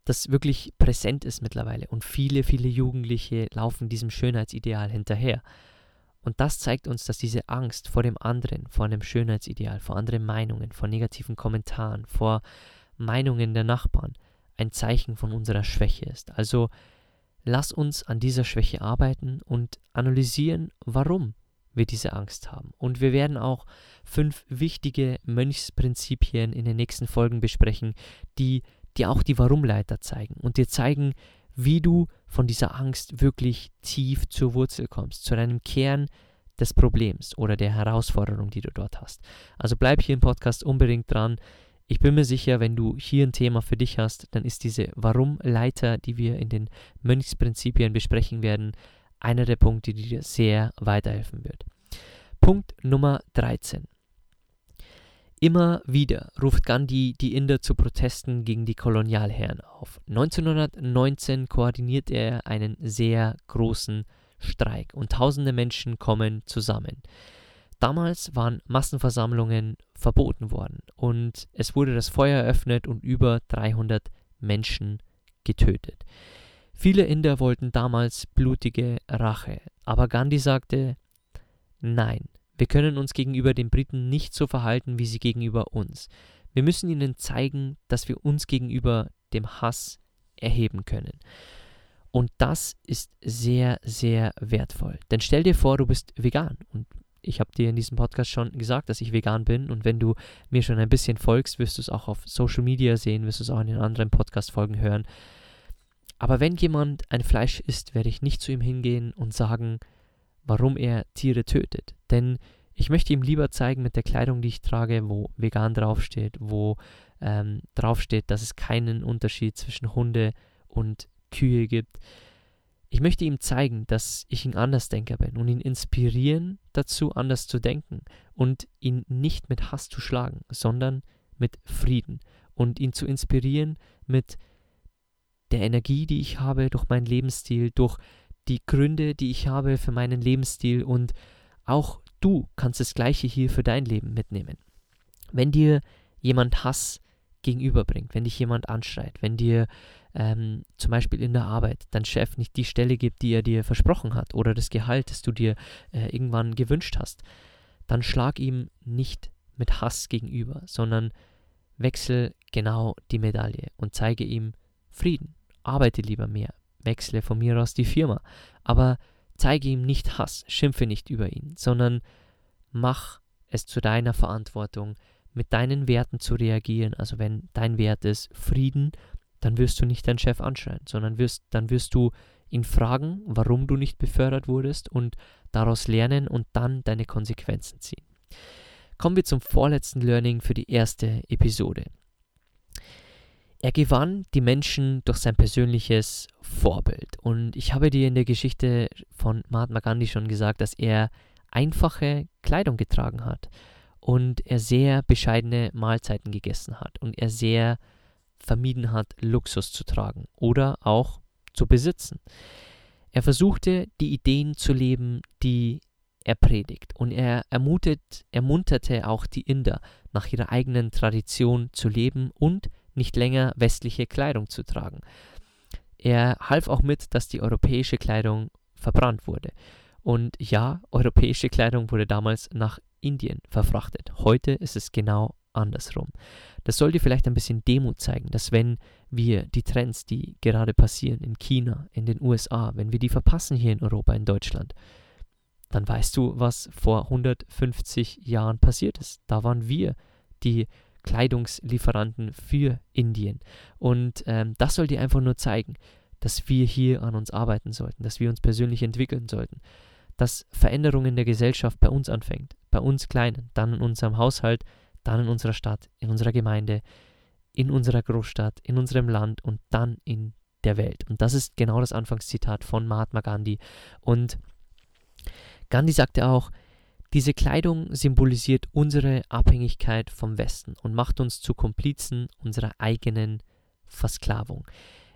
das wirklich präsent ist mittlerweile und viele, viele Jugendliche laufen diesem Schönheitsideal hinterher. Und das zeigt uns, dass diese Angst vor dem anderen, vor einem Schönheitsideal, vor anderen Meinungen, vor negativen Kommentaren, vor Meinungen der Nachbarn ein Zeichen von unserer Schwäche ist. Also Lass uns an dieser Schwäche arbeiten und analysieren, warum wir diese Angst haben. Und wir werden auch fünf wichtige Mönchsprinzipien in den nächsten Folgen besprechen, die dir auch die Warum-Leiter zeigen und dir zeigen, wie du von dieser Angst wirklich tief zur Wurzel kommst, zu deinem Kern des Problems oder der Herausforderung, die du dort hast. Also bleib hier im Podcast unbedingt dran. Ich bin mir sicher, wenn du hier ein Thema für dich hast, dann ist diese Warum-Leiter, die wir in den Mönchsprinzipien besprechen werden, einer der Punkte, die dir sehr weiterhelfen wird. Punkt Nummer 13. Immer wieder ruft Gandhi die Inder zu Protesten gegen die Kolonialherren auf. 1919 koordiniert er einen sehr großen Streik und tausende Menschen kommen zusammen. Damals waren Massenversammlungen verboten worden und es wurde das Feuer eröffnet und über 300 Menschen getötet. Viele Inder wollten damals blutige Rache, aber Gandhi sagte, nein, wir können uns gegenüber den Briten nicht so verhalten, wie sie gegenüber uns. Wir müssen ihnen zeigen, dass wir uns gegenüber dem Hass erheben können. Und das ist sehr, sehr wertvoll. Denn stell dir vor, du bist vegan und ich habe dir in diesem Podcast schon gesagt, dass ich vegan bin und wenn du mir schon ein bisschen folgst, wirst du es auch auf Social Media sehen, wirst du es auch in den anderen Podcast-Folgen hören. Aber wenn jemand ein Fleisch isst, werde ich nicht zu ihm hingehen und sagen, warum er Tiere tötet. Denn Ich möchte ihm lieber zeigen mit der Kleidung, die ich trage, wo vegan draufsteht, wo ähm, draufsteht, dass es keinen Unterschied zwischen Hunde und Kühe gibt. Ich möchte ihm zeigen, dass ich ein Andersdenker bin und ihn inspirieren dazu, anders zu denken und ihn nicht mit Hass zu schlagen, sondern mit Frieden und ihn zu inspirieren mit der Energie, die ich habe durch meinen Lebensstil, durch die Gründe, die ich habe für meinen Lebensstil und auch du kannst das Gleiche hier für dein Leben mitnehmen. Wenn dir jemand Hass gegenüberbringt, wenn dich jemand anschreit, wenn dir ähm, zum Beispiel in der Arbeit dein Chef nicht die Stelle gibt, die er dir versprochen hat oder das Gehalt, das du dir äh, irgendwann gewünscht hast, dann schlag ihm nicht mit Hass gegenüber, sondern wechsel genau die Medaille und zeige ihm Frieden. Arbeite lieber mehr, wechsle von mir aus die Firma, aber zeige ihm nicht Hass, schimpfe nicht über ihn, sondern mach es zu deiner Verantwortung, mit deinen Werten zu reagieren. Also wenn dein Wert ist Frieden, dann wirst du nicht deinen Chef anschreien, sondern wirst, dann wirst du ihn fragen, warum du nicht befördert wurdest und daraus lernen und dann deine Konsequenzen ziehen. Kommen wir zum vorletzten Learning für die erste Episode. Er gewann die Menschen durch sein persönliches Vorbild. Und ich habe dir in der Geschichte von Mahatma Gandhi schon gesagt, dass er einfache Kleidung getragen hat und er sehr bescheidene Mahlzeiten gegessen hat und er sehr vermieden hat, Luxus zu tragen oder auch zu besitzen. Er versuchte, die Ideen zu leben, die er predigt. Und er ermutet, ermunterte auch die Inder, nach ihrer eigenen Tradition zu leben und nicht länger westliche Kleidung zu tragen. Er half auch mit, dass die europäische Kleidung verbrannt wurde. Und ja, europäische Kleidung wurde damals nach Indien verfrachtet. Heute ist es genau andersrum. Das soll dir vielleicht ein bisschen Demut zeigen, dass wenn wir die Trends, die gerade passieren in China, in den USA, wenn wir die verpassen hier in Europa, in Deutschland, dann weißt du, was vor 150 Jahren passiert ist. Da waren wir die Kleidungslieferanten für Indien. Und ähm, das soll dir einfach nur zeigen, dass wir hier an uns arbeiten sollten, dass wir uns persönlich entwickeln sollten, dass Veränderung in der Gesellschaft bei uns anfängt, bei uns Kleinen, dann in unserem Haushalt, dann in unserer Stadt, in unserer Gemeinde, in unserer Großstadt, in unserem Land und dann in der Welt. Und das ist genau das Anfangszitat von Mahatma Gandhi. Und Gandhi sagte auch, diese Kleidung symbolisiert unsere Abhängigkeit vom Westen und macht uns zu Komplizen unserer eigenen Versklavung.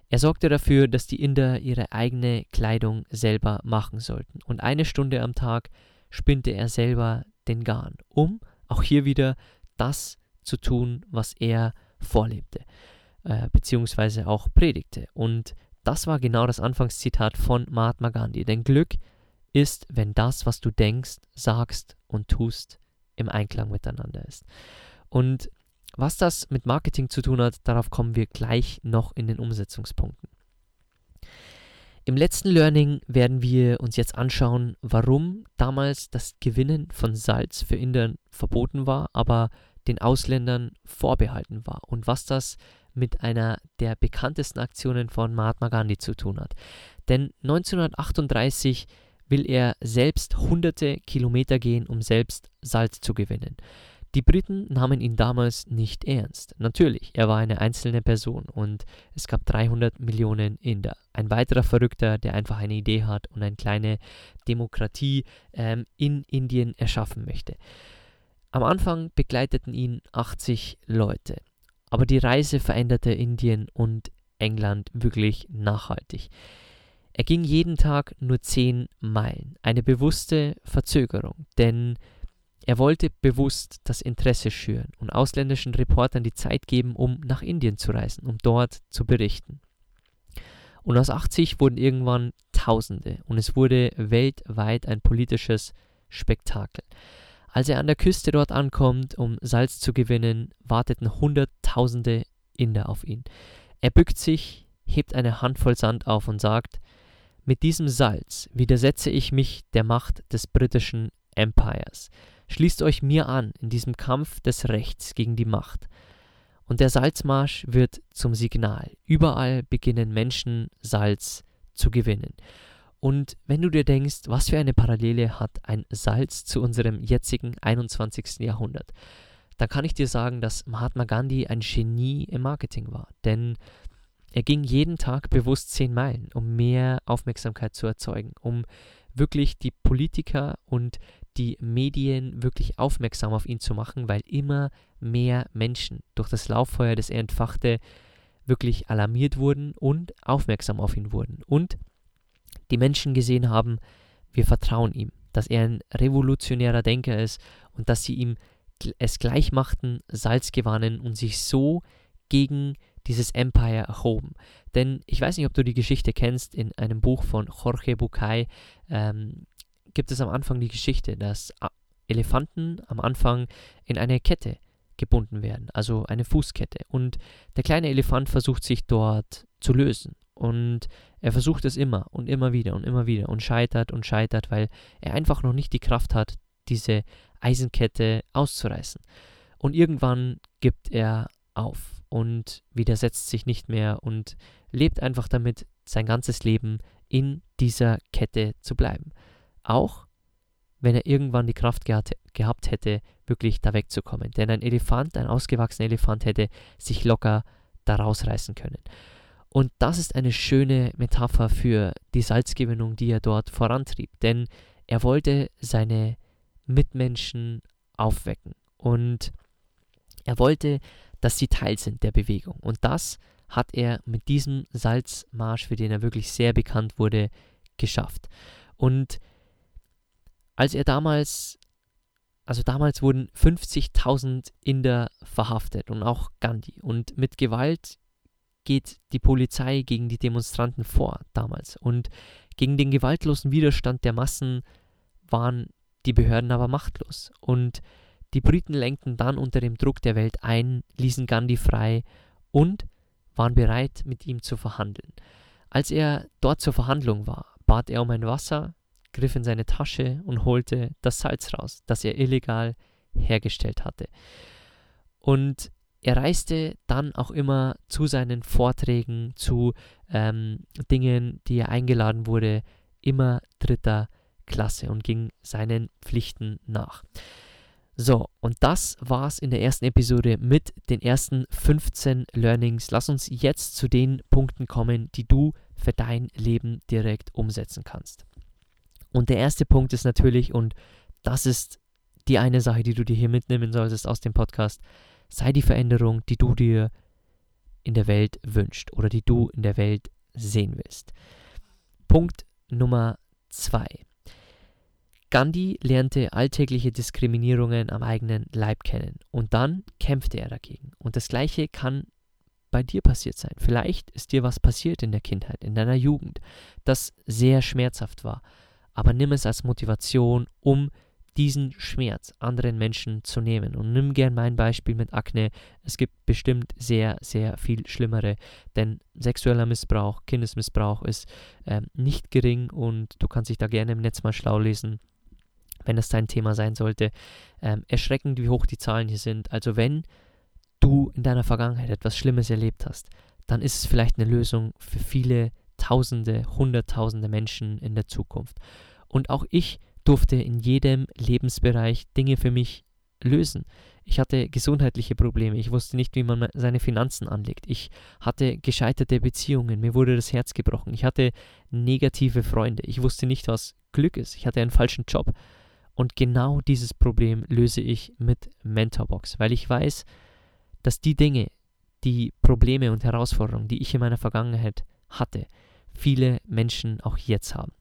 Er sorgte dafür, dass die Inder ihre eigene Kleidung selber machen sollten. Und eine Stunde am Tag spinnte er selber den Garn, um auch hier wieder das zu tun, was er vorlebte, äh, beziehungsweise auch predigte. Und das war genau das Anfangszitat von Mahatma Gandhi. Denn Glück ist, wenn das, was du denkst, sagst und tust, im Einklang miteinander ist. Und was das mit Marketing zu tun hat, darauf kommen wir gleich noch in den Umsetzungspunkten. Im letzten Learning werden wir uns jetzt anschauen, warum damals das Gewinnen von Salz für Indern verboten war, aber den Ausländern vorbehalten war und was das mit einer der bekanntesten Aktionen von Mahatma Gandhi zu tun hat. Denn 1938 will er selbst hunderte Kilometer gehen, um selbst Salz zu gewinnen. Die Briten nahmen ihn damals nicht ernst. Natürlich, er war eine einzelne Person und es gab 300 Millionen Inder. Ein weiterer Verrückter, der einfach eine Idee hat und eine kleine Demokratie ähm, in Indien erschaffen möchte. Am Anfang begleiteten ihn 80 Leute, aber die Reise veränderte Indien und England wirklich nachhaltig. Er ging jeden Tag nur 10 Meilen, eine bewusste Verzögerung, denn er wollte bewusst das Interesse schüren und ausländischen Reportern die Zeit geben, um nach Indien zu reisen, um dort zu berichten. Und aus 80 wurden irgendwann Tausende und es wurde weltweit ein politisches Spektakel. Als er an der Küste dort ankommt, um Salz zu gewinnen, warteten Hunderttausende Inder auf ihn. Er bückt sich, hebt eine Handvoll Sand auf und sagt, mit diesem Salz widersetze ich mich der Macht des britischen Empires. Schließt euch mir an in diesem Kampf des Rechts gegen die Macht. Und der Salzmarsch wird zum Signal. Überall beginnen Menschen Salz zu gewinnen. Und wenn du dir denkst, was für eine Parallele hat ein Salz zu unserem jetzigen 21. Jahrhundert, dann kann ich dir sagen, dass Mahatma Gandhi ein Genie im Marketing war. Denn er ging jeden Tag bewusst zehn Meilen, um mehr Aufmerksamkeit zu erzeugen, um wirklich die Politiker und die Medien wirklich aufmerksam auf ihn zu machen, weil immer mehr Menschen durch das Lauffeuer, das er entfachte, wirklich alarmiert wurden und aufmerksam auf ihn wurden. Und die Menschen gesehen haben, wir vertrauen ihm, dass er ein revolutionärer Denker ist und dass sie ihm es gleich machten, Salz gewannen und sich so gegen dieses Empire erhoben. Denn ich weiß nicht, ob du die Geschichte kennst, in einem Buch von Jorge Bucay ähm, gibt es am Anfang die Geschichte, dass Elefanten am Anfang in eine Kette gebunden werden, also eine Fußkette. Und der kleine Elefant versucht sich dort zu lösen. Und er versucht es immer und immer wieder und immer wieder und scheitert und scheitert, weil er einfach noch nicht die Kraft hat, diese Eisenkette auszureißen. Und irgendwann gibt er auf und widersetzt sich nicht mehr und lebt einfach damit, sein ganzes Leben in dieser Kette zu bleiben. Auch wenn er irgendwann die Kraft gehabt, gehabt hätte, wirklich da wegzukommen. Denn ein Elefant, ein ausgewachsener Elefant hätte sich locker da rausreißen können. Und das ist eine schöne Metapher für die Salzgewinnung, die er dort vorantrieb. Denn er wollte seine Mitmenschen aufwecken. Und er wollte, dass sie Teil sind der Bewegung. Und das hat er mit diesem Salzmarsch, für den er wirklich sehr bekannt wurde, geschafft. Und als er damals, also damals wurden 50.000 Inder verhaftet und auch Gandhi. Und mit Gewalt geht die Polizei gegen die Demonstranten vor damals. Und gegen den gewaltlosen Widerstand der Massen waren die Behörden aber machtlos. Und die Briten lenkten dann unter dem Druck der Welt ein, ließen Gandhi frei und waren bereit, mit ihm zu verhandeln. Als er dort zur Verhandlung war, bat er um ein Wasser, griff in seine Tasche und holte das Salz raus, das er illegal hergestellt hatte. Und er reiste dann auch immer zu seinen Vorträgen, zu ähm, Dingen, die er eingeladen wurde, immer dritter Klasse und ging seinen Pflichten nach. So, und das war's in der ersten Episode mit den ersten 15 Learnings. Lass uns jetzt zu den Punkten kommen, die du für dein Leben direkt umsetzen kannst. Und der erste Punkt ist natürlich, und das ist die eine Sache, die du dir hier mitnehmen solltest aus dem Podcast, sei die Veränderung, die du dir in der Welt wünschst oder die du in der Welt sehen willst. Punkt Nummer zwei. Gandhi lernte alltägliche Diskriminierungen am eigenen Leib kennen und dann kämpfte er dagegen. Und das Gleiche kann bei dir passiert sein. Vielleicht ist dir was passiert in der Kindheit, in deiner Jugend, das sehr schmerzhaft war. Aber nimm es als Motivation, um diesen Schmerz anderen Menschen zu nehmen. Und nimm gern mein Beispiel mit Akne. Es gibt bestimmt sehr, sehr viel schlimmere, denn sexueller Missbrauch, Kindesmissbrauch ist äh, nicht gering und du kannst dich da gerne im Netz mal schlau lesen wenn es dein Thema sein sollte. Ähm, erschreckend, wie hoch die Zahlen hier sind. Also wenn du in deiner Vergangenheit etwas Schlimmes erlebt hast, dann ist es vielleicht eine Lösung für viele Tausende, Hunderttausende Menschen in der Zukunft. Und auch ich durfte in jedem Lebensbereich Dinge für mich lösen. Ich hatte gesundheitliche Probleme, ich wusste nicht, wie man seine Finanzen anlegt. Ich hatte gescheiterte Beziehungen, mir wurde das Herz gebrochen. Ich hatte negative Freunde, ich wusste nicht, was Glück ist. Ich hatte einen falschen Job. Und genau dieses Problem löse ich mit Mentorbox, weil ich weiß, dass die Dinge, die Probleme und Herausforderungen, die ich in meiner Vergangenheit hatte, viele Menschen auch jetzt haben.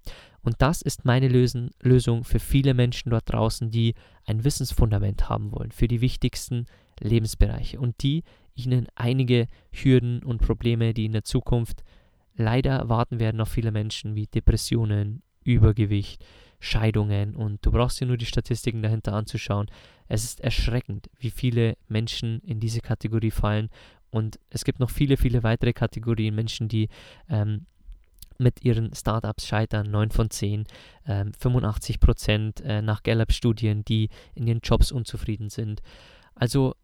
Und das ist meine Lösen, Lösung für viele Menschen dort draußen, die ein Wissensfundament haben wollen, für die wichtigsten Lebensbereiche und die ihnen einige Hürden und Probleme, die in der Zukunft leider warten werden auf viele Menschen, wie Depressionen, Übergewicht, Scheidungen und du brauchst dir nur die Statistiken dahinter anzuschauen. Es ist erschreckend, wie viele Menschen in diese Kategorie fallen und es gibt noch viele, viele weitere Kategorien Menschen, die ähm, mit ihren Startups scheitern, 9 von 10, ähm, 85 Prozent äh, nach Gallup-Studien, die in ihren Jobs unzufrieden sind. Also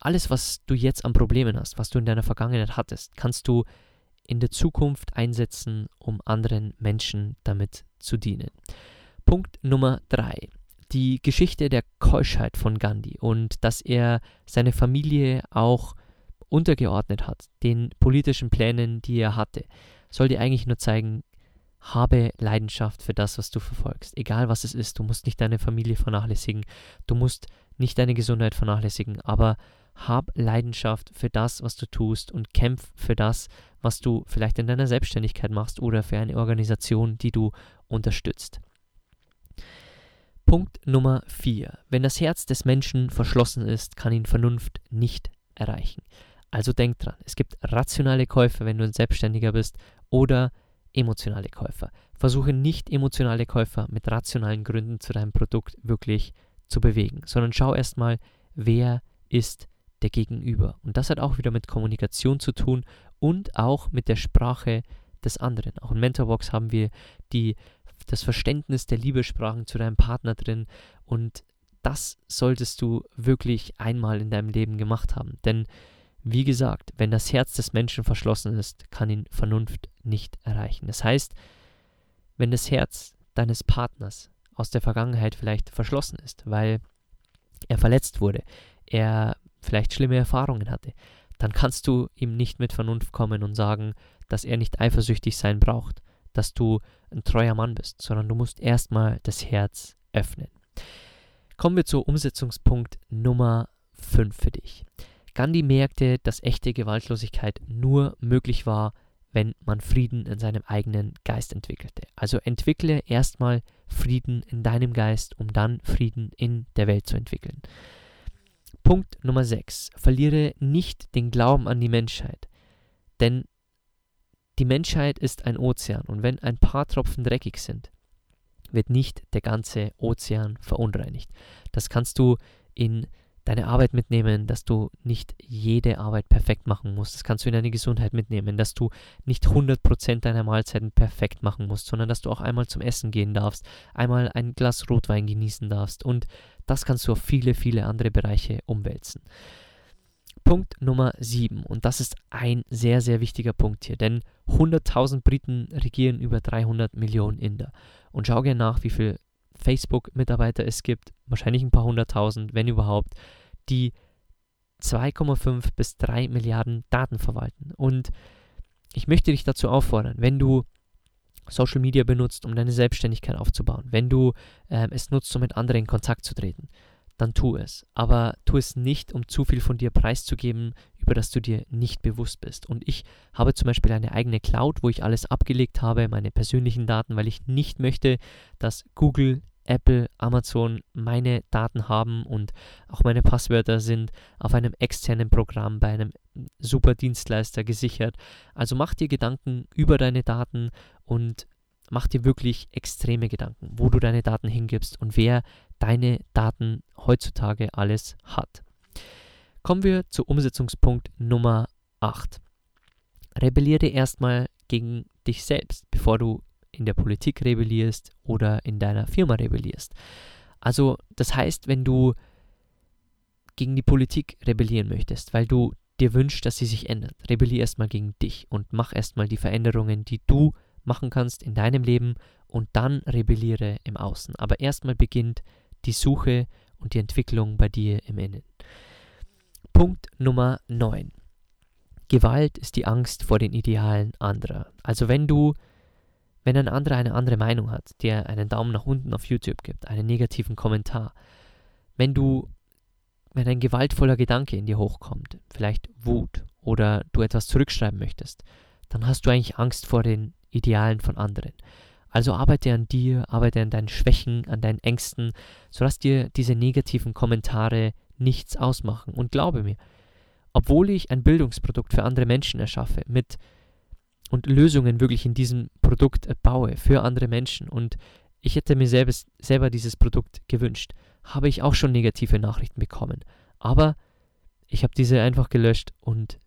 alles, was du jetzt an Problemen hast, was du in deiner Vergangenheit hattest, kannst du in der Zukunft einsetzen, um anderen Menschen damit zu dienen. Punkt Nummer drei. Die Geschichte der Keuschheit von Gandhi und dass er seine Familie auch untergeordnet hat, den politischen Plänen, die er hatte, soll dir eigentlich nur zeigen, habe Leidenschaft für das, was du verfolgst. Egal was es ist, du musst nicht deine Familie vernachlässigen, du musst nicht deine Gesundheit vernachlässigen, aber hab Leidenschaft für das, was du tust und kämpf für das, was du vielleicht in deiner Selbstständigkeit machst oder für eine Organisation, die du unterstützt. Punkt Nummer 4. Wenn das Herz des Menschen verschlossen ist, kann ihn Vernunft nicht erreichen. Also denk dran, es gibt rationale Käufe, wenn du ein Selbstständiger bist, oder emotionale Käufer. Versuche nicht emotionale Käufer mit rationalen Gründen zu deinem Produkt wirklich zu bewegen, sondern schau erstmal, wer ist der Gegenüber. Und das hat auch wieder mit Kommunikation zu tun und auch mit der Sprache des anderen. Auch in Mentorbox haben wir die, das Verständnis der Liebessprachen zu deinem Partner drin und das solltest du wirklich einmal in deinem Leben gemacht haben. Denn wie gesagt, wenn das Herz des Menschen verschlossen ist, kann ihn Vernunft nicht erreichen. Das heißt, wenn das Herz deines Partners aus der Vergangenheit vielleicht verschlossen ist, weil er verletzt wurde, er vielleicht schlimme Erfahrungen hatte, dann kannst du ihm nicht mit Vernunft kommen und sagen, dass er nicht eifersüchtig sein braucht, dass du ein treuer Mann bist, sondern du musst erstmal das Herz öffnen. Kommen wir zu Umsetzungspunkt Nummer 5 für dich. Gandhi merkte, dass echte Gewaltlosigkeit nur möglich war, wenn man Frieden in seinem eigenen Geist entwickelte. Also entwickle erstmal Frieden in deinem Geist, um dann Frieden in der Welt zu entwickeln. Punkt Nummer 6. Verliere nicht den Glauben an die Menschheit. Denn die Menschheit ist ein Ozean und wenn ein paar Tropfen dreckig sind, wird nicht der ganze Ozean verunreinigt. Das kannst du in deine Arbeit mitnehmen, dass du nicht jede Arbeit perfekt machen musst. Das kannst du in deine Gesundheit mitnehmen, dass du nicht 100% deiner Mahlzeiten perfekt machen musst, sondern dass du auch einmal zum Essen gehen darfst, einmal ein Glas Rotwein genießen darfst und das kannst du auf viele, viele andere Bereiche umwälzen. Punkt Nummer 7 und das ist ein sehr, sehr wichtiger Punkt hier, denn 100.000 Briten regieren über 300 Millionen Inder. Und schau gerne nach, wie viel Facebook-Mitarbeiter es gibt, wahrscheinlich ein paar hunderttausend, wenn überhaupt, die 2,5 bis 3 Milliarden Daten verwalten. Und ich möchte dich dazu auffordern, wenn du Social Media benutzt, um deine Selbstständigkeit aufzubauen, wenn du äh, es nutzt, um mit anderen in Kontakt zu treten, dann tu es. Aber tu es nicht, um zu viel von dir preiszugeben, über das du dir nicht bewusst bist. Und ich habe zum Beispiel eine eigene Cloud, wo ich alles abgelegt habe, meine persönlichen Daten, weil ich nicht möchte, dass Google Apple, Amazon meine Daten haben und auch meine Passwörter sind auf einem externen Programm bei einem super Dienstleister gesichert. Also mach dir Gedanken über deine Daten und mach dir wirklich extreme Gedanken, wo du deine Daten hingibst und wer deine Daten heutzutage alles hat. Kommen wir zu Umsetzungspunkt Nummer 8. Rebelliere erstmal gegen dich selbst, bevor du in der Politik rebellierst oder in deiner Firma rebellierst. Also das heißt, wenn du gegen die Politik rebellieren möchtest, weil du dir wünschst, dass sie sich ändert, rebellier erstmal gegen dich und mach erstmal die Veränderungen, die du machen kannst in deinem Leben und dann rebelliere im Außen. Aber erstmal beginnt die Suche und die Entwicklung bei dir im Innen. Punkt Nummer 9. Gewalt ist die Angst vor den Idealen anderer. Also wenn du wenn ein anderer eine andere Meinung hat, der einen Daumen nach unten auf YouTube gibt, einen negativen Kommentar, wenn du, wenn ein gewaltvoller Gedanke in dir hochkommt, vielleicht Wut oder du etwas zurückschreiben möchtest, dann hast du eigentlich Angst vor den Idealen von anderen. Also arbeite an dir, arbeite an deinen Schwächen, an deinen Ängsten, sodass dir diese negativen Kommentare nichts ausmachen. Und glaube mir, obwohl ich ein Bildungsprodukt für andere Menschen erschaffe, mit und Lösungen wirklich in diesem Produkt baue für andere Menschen und ich hätte mir selbst, selber dieses Produkt gewünscht, habe ich auch schon negative Nachrichten bekommen. Aber ich habe diese einfach gelöscht und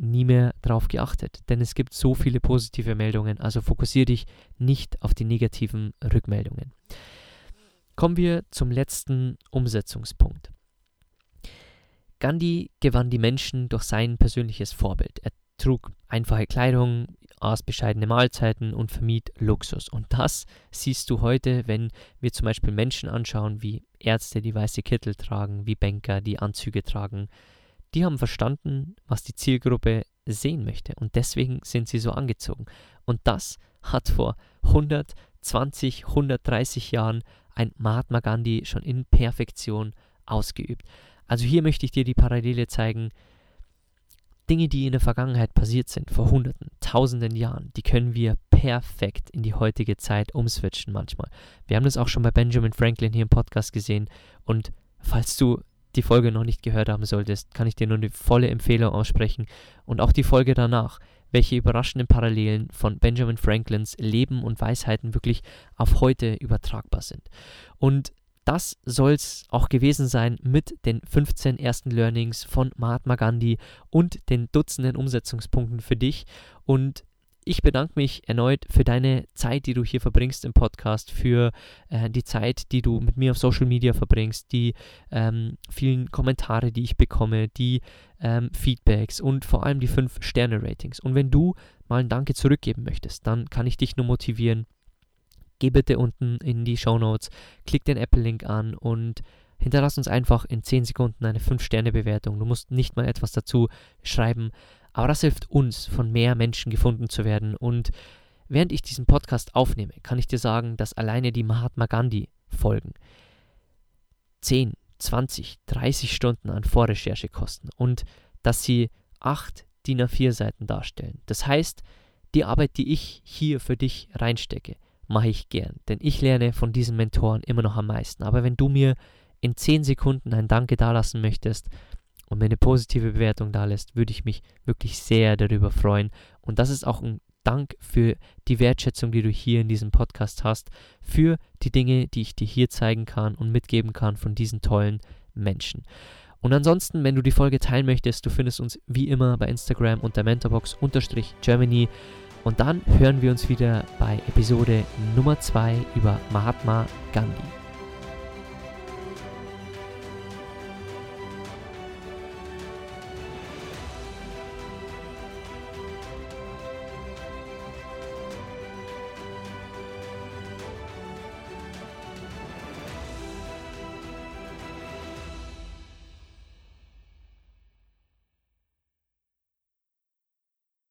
nie mehr darauf geachtet, denn es gibt so viele positive Meldungen, also fokussiere dich nicht auf die negativen Rückmeldungen. Kommen wir zum letzten Umsetzungspunkt. Gandhi gewann die Menschen durch sein persönliches Vorbild. Er trug einfache Kleidung, aß bescheidene Mahlzeiten und vermied Luxus. Und das siehst du heute, wenn wir zum Beispiel Menschen anschauen, wie Ärzte, die weiße Kittel tragen, wie Banker, die Anzüge tragen. Die haben verstanden, was die Zielgruppe sehen möchte. Und deswegen sind sie so angezogen. Und das hat vor 120, 130 Jahren ein Mahatma Gandhi schon in Perfektion ausgeübt. Also hier möchte ich dir die Parallele zeigen. Dinge, die in der Vergangenheit passiert sind, vor hunderten, tausenden Jahren, die können wir perfekt in die heutige Zeit umswitchen manchmal. Wir haben das auch schon bei Benjamin Franklin hier im Podcast gesehen. Und falls du die Folge noch nicht gehört haben solltest, kann ich dir nur eine volle Empfehlung aussprechen. Und auch die Folge danach, welche überraschenden Parallelen von Benjamin Franklins Leben und Weisheiten wirklich auf heute übertragbar sind. Und das soll es auch gewesen sein mit den 15 ersten Learnings von Mahatma Gandhi und den Dutzenden Umsetzungspunkten für dich. Und ich bedanke mich erneut für deine Zeit, die du hier verbringst im Podcast, für äh, die Zeit, die du mit mir auf Social Media verbringst, die ähm, vielen Kommentare, die ich bekomme, die ähm, Feedbacks und vor allem die 5-Sterne-Ratings. Und wenn du mal ein Danke zurückgeben möchtest, dann kann ich dich nur motivieren. Geh bitte unten in die Show Notes, klick den Apple-Link an und hinterlass uns einfach in 10 Sekunden eine 5-Sterne-Bewertung. Du musst nicht mal etwas dazu schreiben. Aber das hilft uns, von mehr Menschen gefunden zu werden. Und während ich diesen Podcast aufnehme, kann ich dir sagen, dass alleine die Mahatma Gandhi-Folgen 10, 20, 30 Stunden an Vorrecherche kosten und dass sie 8 DIN A4 Seiten darstellen. Das heißt, die Arbeit, die ich hier für dich reinstecke, mache ich gern, denn ich lerne von diesen Mentoren immer noch am meisten. Aber wenn du mir in 10 Sekunden ein Danke dalassen möchtest, und mir eine positive Bewertung da lässt, würde ich mich wirklich sehr darüber freuen. Und das ist auch ein Dank für die Wertschätzung, die du hier in diesem Podcast hast, für die Dinge, die ich dir hier zeigen kann und mitgeben kann von diesen tollen Menschen. Und ansonsten, wenn du die Folge teilen möchtest, du findest uns wie immer bei Instagram unter mentorbox-germany. Und dann hören wir uns wieder bei Episode Nummer 2 über Mahatma Gandhi.